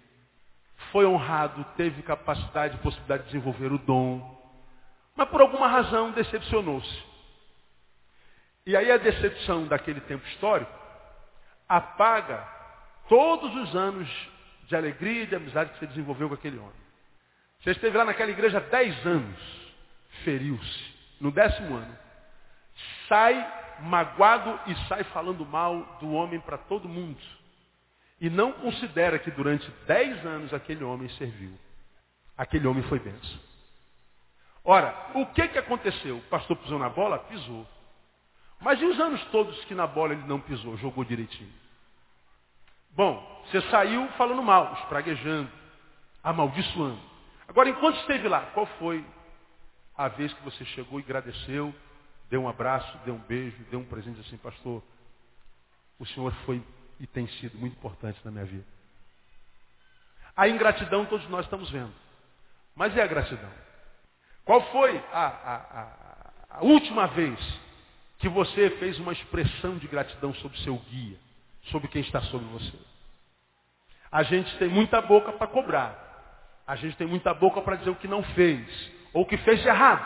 foi honrado, teve capacidade e possibilidade de desenvolver o dom, mas por alguma razão decepcionou-se. E aí a decepção daquele tempo histórico apaga todos os anos de alegria e de amizade que você desenvolveu com aquele homem. Você esteve lá naquela igreja dez anos, feriu-se. No décimo ano, sai magoado e sai falando mal do homem para todo mundo. E não considera que durante dez anos aquele homem serviu. Aquele homem foi benção. Ora, o que, que aconteceu? O pastor pisou na bola? Pisou. Mas e os anos todos que na bola ele não pisou, jogou direitinho? Bom, você saiu falando mal, espraguejando, amaldiçoando. Agora, enquanto esteve lá, qual foi a vez que você chegou e agradeceu deu um abraço, deu um beijo, deu um presente assim, pastor. O Senhor foi e tem sido muito importante na minha vida. A ingratidão todos nós estamos vendo. Mas e a gratidão? Qual foi a, a, a, a última vez que você fez uma expressão de gratidão sobre seu guia, sobre quem está sobre você? A gente tem muita boca para cobrar. A gente tem muita boca para dizer o que não fez, ou o que fez de errado.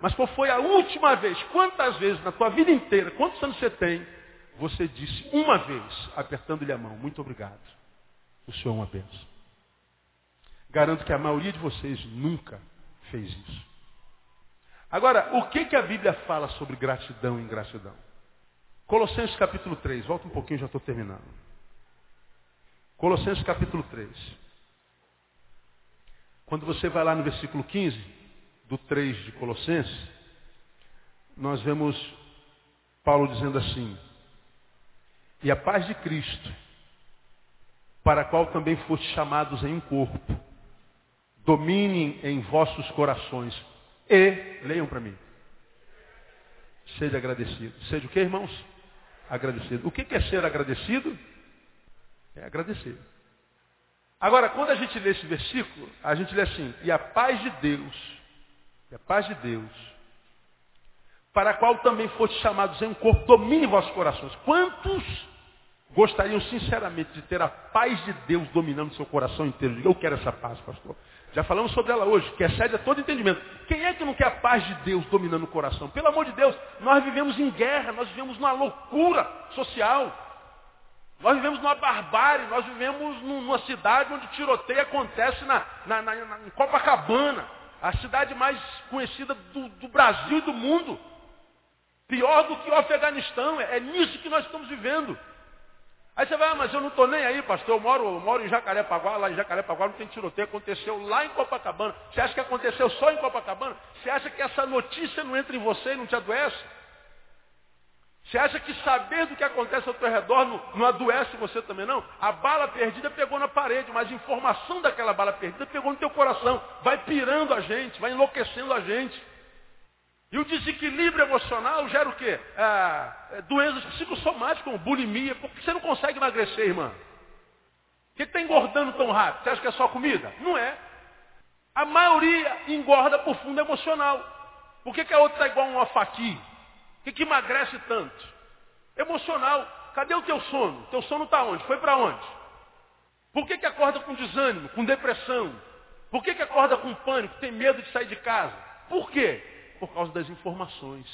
Mas qual foi a última vez? Quantas vezes na tua vida inteira, quantos anos você tem, você disse uma vez, apertando-lhe a mão, muito obrigado. O Senhor é uma benção. Garanto que a maioria de vocês nunca fez isso. Agora, o que, que a Bíblia fala sobre gratidão e ingratidão? Colossenses capítulo 3, volta um pouquinho, já estou terminando. Colossenses capítulo 3. Quando você vai lá no versículo 15, do 3 de Colossenses, nós vemos Paulo dizendo assim, e a paz de Cristo, para a qual também foste chamados em um corpo, dominem em vossos corações e, leiam para mim, seja agradecido. Seja o que, irmãos? Agradecido. O que é ser agradecido? É agradecer. Agora, quando a gente lê esse versículo, a gente lê assim, e a paz de Deus, e a paz de Deus, para a qual também foste chamados em um corpo, domine vossos corações. Quantos gostariam sinceramente de ter a paz de Deus dominando seu coração inteiro? Eu quero essa paz, pastor. Já falamos sobre ela hoje, que excede a todo entendimento. Quem é que não quer a paz de Deus dominando o coração? Pelo amor de Deus, nós vivemos em guerra, nós vivemos numa loucura social. Nós vivemos numa barbárie, nós vivemos numa cidade onde tiroteio acontece na, na, na, na em Copacabana a cidade mais conhecida do, do Brasil e do mundo. Pior do que o Afeganistão, é, é nisso que nós estamos vivendo. Aí você vai, ah, mas eu não estou nem aí, pastor, eu moro, eu moro em Jacarepaguá, lá em Jacarepaguá não tem tiroteio, aconteceu lá em Copacabana. Você acha que aconteceu só em Copacabana? Você acha que essa notícia não entra em você e não te adoece? Você acha que saber do que acontece ao teu redor não, não, adoece você também, não? A bala perdida pegou na parede, mas a informação daquela bala perdida pegou no teu coração. Vai pirando a gente, vai enlouquecendo a gente. E o desequilíbrio emocional gera o quê? Ah, é, doenças psicossomáticas, como bulimia. Por que você não consegue emagrecer, irmã? Por que está engordando tão rápido? Você acha que é só comida? Não é. A maioria engorda por fundo emocional. Por que, que a outra está igual a um afaqui? O que, que emagrece tanto? Emocional. Cadê o teu sono? Teu sono está onde? Foi para onde? Por que, que acorda com desânimo, com depressão? Por que, que acorda com pânico, tem medo de sair de casa? Por quê? Por causa das informações.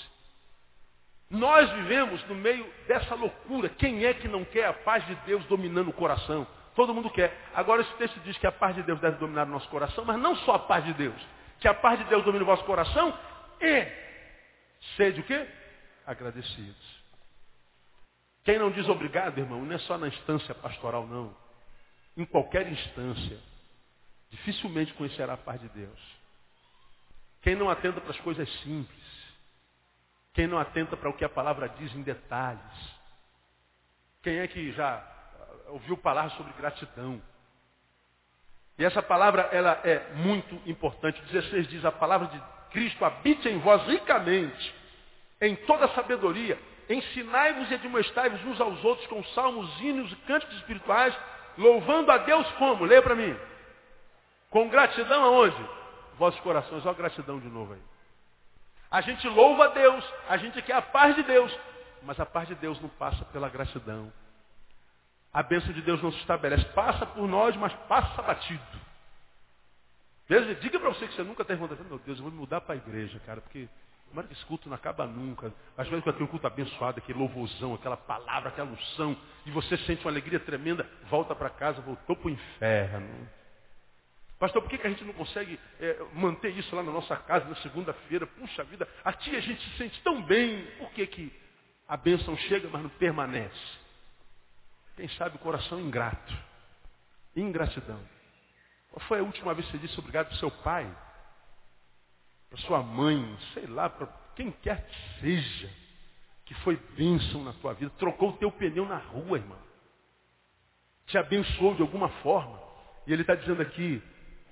Nós vivemos no meio dessa loucura. Quem é que não quer a paz de Deus dominando o coração? Todo mundo quer. Agora esse texto diz que a paz de Deus deve dominar o nosso coração, mas não só a paz de Deus. Que a paz de Deus domine o vosso coração e sede o quê? Agradecidos. Quem não diz obrigado, irmão, não é só na instância pastoral, não. Em qualquer instância, dificilmente conhecerá a paz de Deus. Quem não atenta para as coisas simples, quem não atenta para o que a palavra diz em detalhes, quem é que já ah, ouviu falar sobre gratidão? E essa palavra ela é muito importante. 16 diz a palavra de Cristo habite em vós ricamente, em toda sabedoria, ensinai-vos e admoestai-vos uns aos outros com salmos, hinos e cânticos espirituais, louvando a Deus como? Leia para mim. Com gratidão aonde? Vossos corações. Olha a gratidão de novo aí. A gente louva a Deus, a gente quer a paz de Deus, mas a paz de Deus não passa pela gratidão. A bênção de Deus não se estabelece. Passa por nós, mas passa batido. Veja, diga para você que você nunca vontade. Meu Deus, eu vou mudar para a igreja, cara, porque como que esse culto não acaba nunca? Às vezes quando tem um culto abençoado, aquele louvorzão, aquela palavra, aquela unção, e você sente uma alegria tremenda, volta para casa, voltou para o inferno. Pastor, por que, que a gente não consegue é, manter isso lá na nossa casa na segunda-feira? Puxa vida, aqui a gente se sente tão bem. Por que, que a bênção chega, mas não permanece? Quem sabe o coração ingrato. Ingratidão. Qual foi a última vez que você disse obrigado para seu pai? Para sua mãe? Sei lá, para quem quer que seja. Que foi bênção na tua vida. Trocou o teu pneu na rua, irmão. Te abençoou de alguma forma. E ele está dizendo aqui,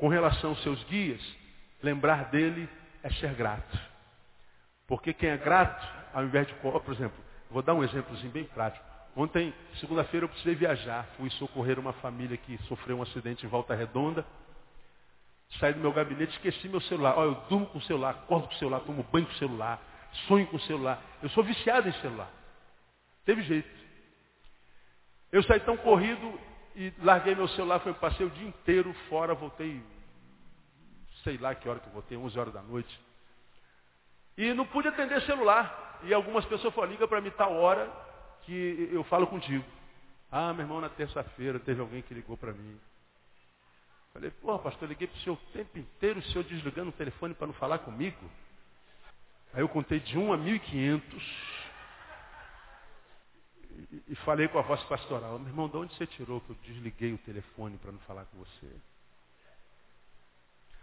com relação aos seus guias, lembrar dele é ser grato. Porque quem é grato, ao invés de. Por exemplo, vou dar um exemplozinho bem prático. Ontem, segunda-feira, eu precisei viajar. Fui socorrer uma família que sofreu um acidente em Volta Redonda. Saí do meu gabinete, esqueci meu celular. Olha, eu durmo com o celular, acordo com o celular, tomo banho com o celular, sonho com o celular. Eu sou viciado em celular. Teve jeito. Eu saí tão corrido, e larguei meu celular, foi, passei o dia inteiro fora, voltei, sei lá que hora que eu voltei, 11 horas da noite. E não pude atender celular. E algumas pessoas falaram, liga para mim tal hora que eu falo contigo. Ah, meu irmão, na terça-feira teve alguém que ligou para mim. Falei, pô, pastor, liguei para o senhor o tempo inteiro, o senhor desligando o telefone para não falar comigo. Aí eu contei de 1 a 1.500 e, falei com a voz pastoral, meu irmão, de onde você tirou que eu desliguei o telefone para não falar com você?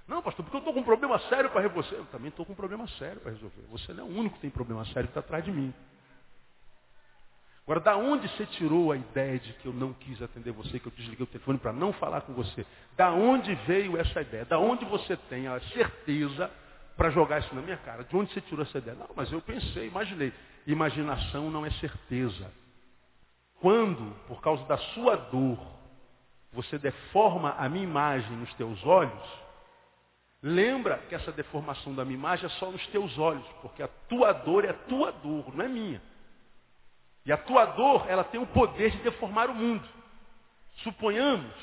Não, pastor, porque eu estou com um problema sério para resolver. Eu também estou com um problema sério para resolver. Você não é o único que tem problema sério que está atrás de mim. Agora, da onde você tirou a ideia de que eu não quis atender você, que eu desliguei o telefone para não falar com você? Da onde veio essa ideia? Da onde você tem a certeza para jogar isso na minha cara? De onde você tirou essa ideia? Não, mas eu pensei, imaginei. Imaginação não é certeza. Quando, por causa da sua dor, você deforma a minha imagem nos teus olhos, lembra que essa deformação da minha imagem é só nos teus olhos, porque a tua dor é a tua dor, não é minha. E a tua dor, ela tem o poder de deformar o mundo. Suponhamos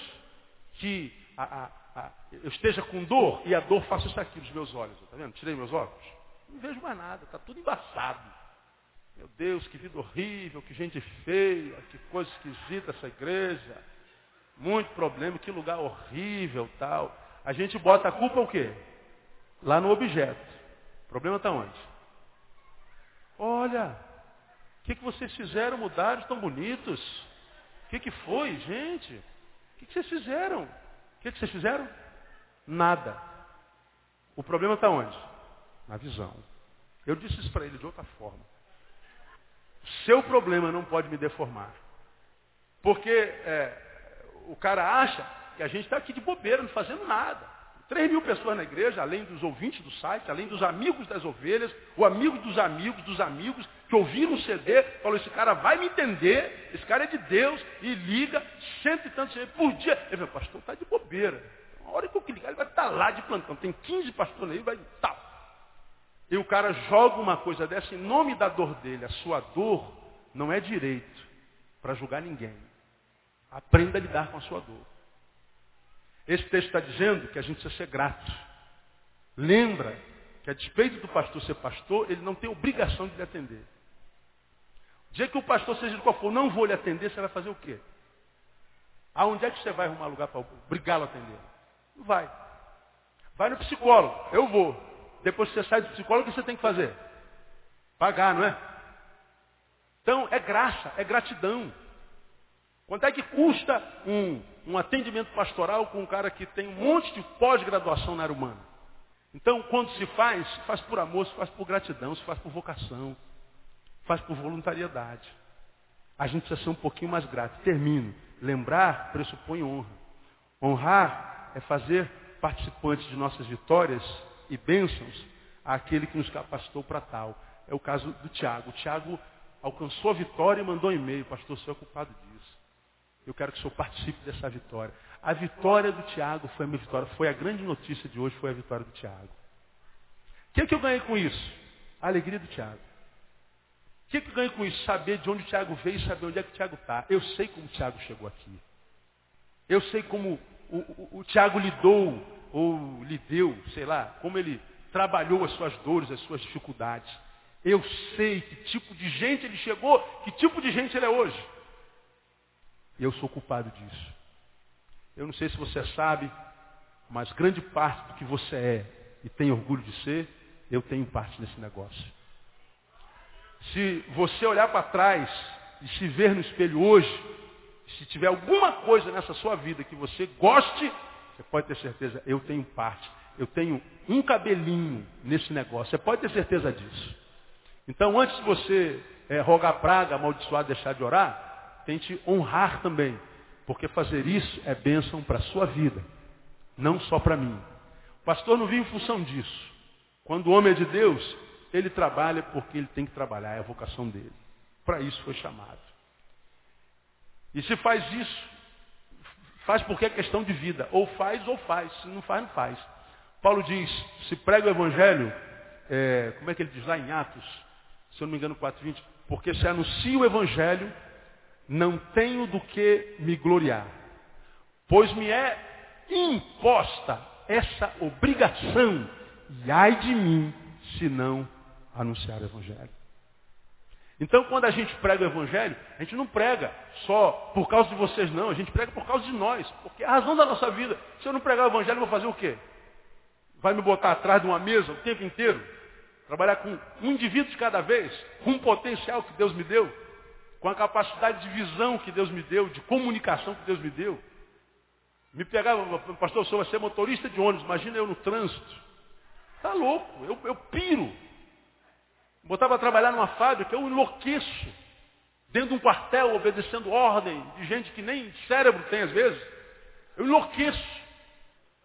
que a, a, a, eu esteja com dor e a dor faça isso aqui nos meus olhos. Está vendo? Tirei meus óculos. Não vejo mais nada, está tudo embaçado. Meu Deus, que vida horrível, que gente feia, que coisa esquisita essa igreja. Muito problema, que lugar horrível, tal. A gente bota a culpa o quê? Lá no objeto. O problema está onde? Olha, o que, que vocês fizeram? Mudaram, estão bonitos. O que, que foi, gente? O que, que vocês fizeram? O que, que vocês fizeram? Nada. O problema está onde? Na visão. Eu disse isso para ele de outra forma. Seu problema não pode me deformar. Porque é, o cara acha que a gente está aqui de bobeira, não fazendo nada. Três mil pessoas na igreja, além dos ouvintes do site, além dos amigos das ovelhas, o amigo dos amigos dos amigos, que ouviram o CD, falou, esse cara vai me entender, esse cara é de Deus, e liga cento e tantos por dia. Ele falou, pastor, está de bobeira. Uma hora que eu clicar, ele vai estar lá de plantão. Tem 15 pastores aí, vai tal. E o cara joga uma coisa dessa em nome da dor dele. A sua dor não é direito para julgar ninguém. Aprenda a lidar com a sua dor. Esse texto está dizendo que a gente precisa ser grato. Lembra que a despeito do pastor ser pastor, ele não tem obrigação de lhe atender. O dia que o pastor, seja de qual for, não vou lhe atender, você vai fazer o quê? Aonde é que você vai arrumar lugar para obrigá-lo a atender? Não vai. Vai no psicólogo. Eu vou. Depois que você sai do psicólogo, o que você tem que fazer? Pagar, não é? Então, é graça, é gratidão. Quanto é que custa um, um atendimento pastoral com um cara que tem um monte de pós-graduação na área humana? Então, quando se faz, se faz por amor, se faz por gratidão, se faz por vocação, faz por voluntariedade. A gente precisa ser um pouquinho mais grato. Termino. Lembrar pressupõe honra. Honrar é fazer participantes de nossas vitórias e bênçãos àquele que nos capacitou para tal. É o caso do Tiago. O Tiago alcançou a vitória e mandou um e-mail. Pastor, sou é culpado disso. Eu quero que o senhor participe dessa vitória. A vitória do Tiago foi a minha vitória. Foi a grande notícia de hoje, foi a vitória do Tiago. O que, é que eu ganhei com isso? A alegria do Tiago. O que, é que eu ganhei com isso? Saber de onde o Tiago veio e saber onde é que o Tiago está. Eu sei como o Tiago chegou aqui. Eu sei como o, o, o Tiago lidou, ou lhe deu, sei lá, como ele trabalhou as suas dores, as suas dificuldades. Eu sei que tipo de gente ele chegou, que tipo de gente ele é hoje. E eu sou culpado disso. Eu não sei se você sabe, mas grande parte do que você é e tem orgulho de ser, eu tenho parte nesse negócio. Se você olhar para trás e se ver no espelho hoje, se tiver alguma coisa nessa sua vida que você goste, você pode ter certeza, eu tenho parte. Eu tenho um cabelinho nesse negócio. Você pode ter certeza disso. Então, antes de você é, rogar praga, amaldiçoar, deixar de orar, tente honrar também. Porque fazer isso é bênção para a sua vida, não só para mim. O pastor não vive em função disso. Quando o homem é de Deus, ele trabalha porque ele tem que trabalhar, é a vocação dele. Para isso foi chamado. E se faz isso, faz porque é questão de vida. Ou faz ou faz. Se não faz, não faz. Paulo diz, se prega o evangelho, é, como é que ele diz lá em Atos, se eu não me engano, 4.20, porque se anuncia o evangelho, não tenho do que me gloriar, pois me é imposta essa obrigação, e ai de mim, se não anunciar o Evangelho. Então, quando a gente prega o Evangelho, a gente não prega só por causa de vocês, não. A gente prega por causa de nós. Porque é a razão da nossa vida. Se eu não pregar o Evangelho, eu vou fazer o quê? Vai me botar atrás de uma mesa o tempo inteiro? Trabalhar com um indivíduo de cada vez? Com um potencial que Deus me deu? com a capacidade de visão que Deus me deu, de comunicação que Deus me deu. Me pegava, pastor, eu sou ser motorista de ônibus, imagina eu no trânsito. Tá louco, eu, eu piro. Botava a trabalhar numa fábrica, eu enlouqueço. Dentro de um quartel, obedecendo ordem de gente que nem cérebro tem às vezes. Eu enlouqueço.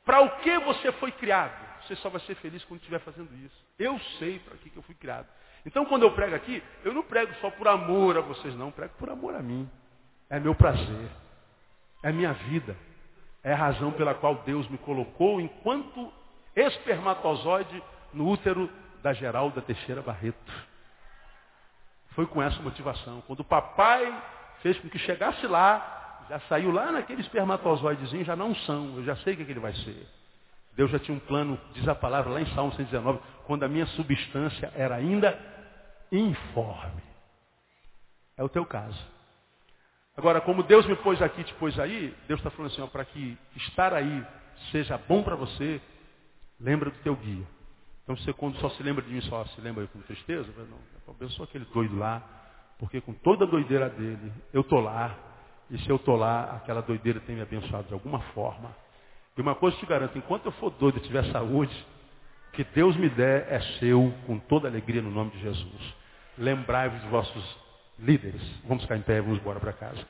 Para o que você foi criado? Você só vai ser feliz quando estiver fazendo isso. Eu sei para que, que eu fui criado. Então, quando eu prego aqui, eu não prego só por amor a vocês, não. Eu prego por amor a mim. É meu prazer. É minha vida. É a razão pela qual Deus me colocou enquanto espermatozoide no útero da Geralda Teixeira Barreto. Foi com essa motivação. Quando o papai fez com que chegasse lá, já saiu lá naquele espermatozoidezinho, já não são. Eu já sei o que, é que ele vai ser. Deus já tinha um plano, diz a palavra lá em Salmo 119, quando a minha substância era ainda informe. É o teu caso. Agora, como Deus me pôs aqui, te pôs aí, Deus está falando assim, para que estar aí seja bom para você, lembra do teu guia. Então você quando só se lembra de mim, só se lembra com tristeza, não, sou aquele doido lá, porque com toda a doideira dele, eu estou lá, e se eu estou lá, aquela doideira tem me abençoado de alguma forma. E uma coisa te garanto, enquanto eu for doido e tiver saúde, que Deus me der é seu, com toda alegria no nome de Jesus. Lembrai-vos dos vossos líderes. Vamos ficar em pé, vamos embora para casa.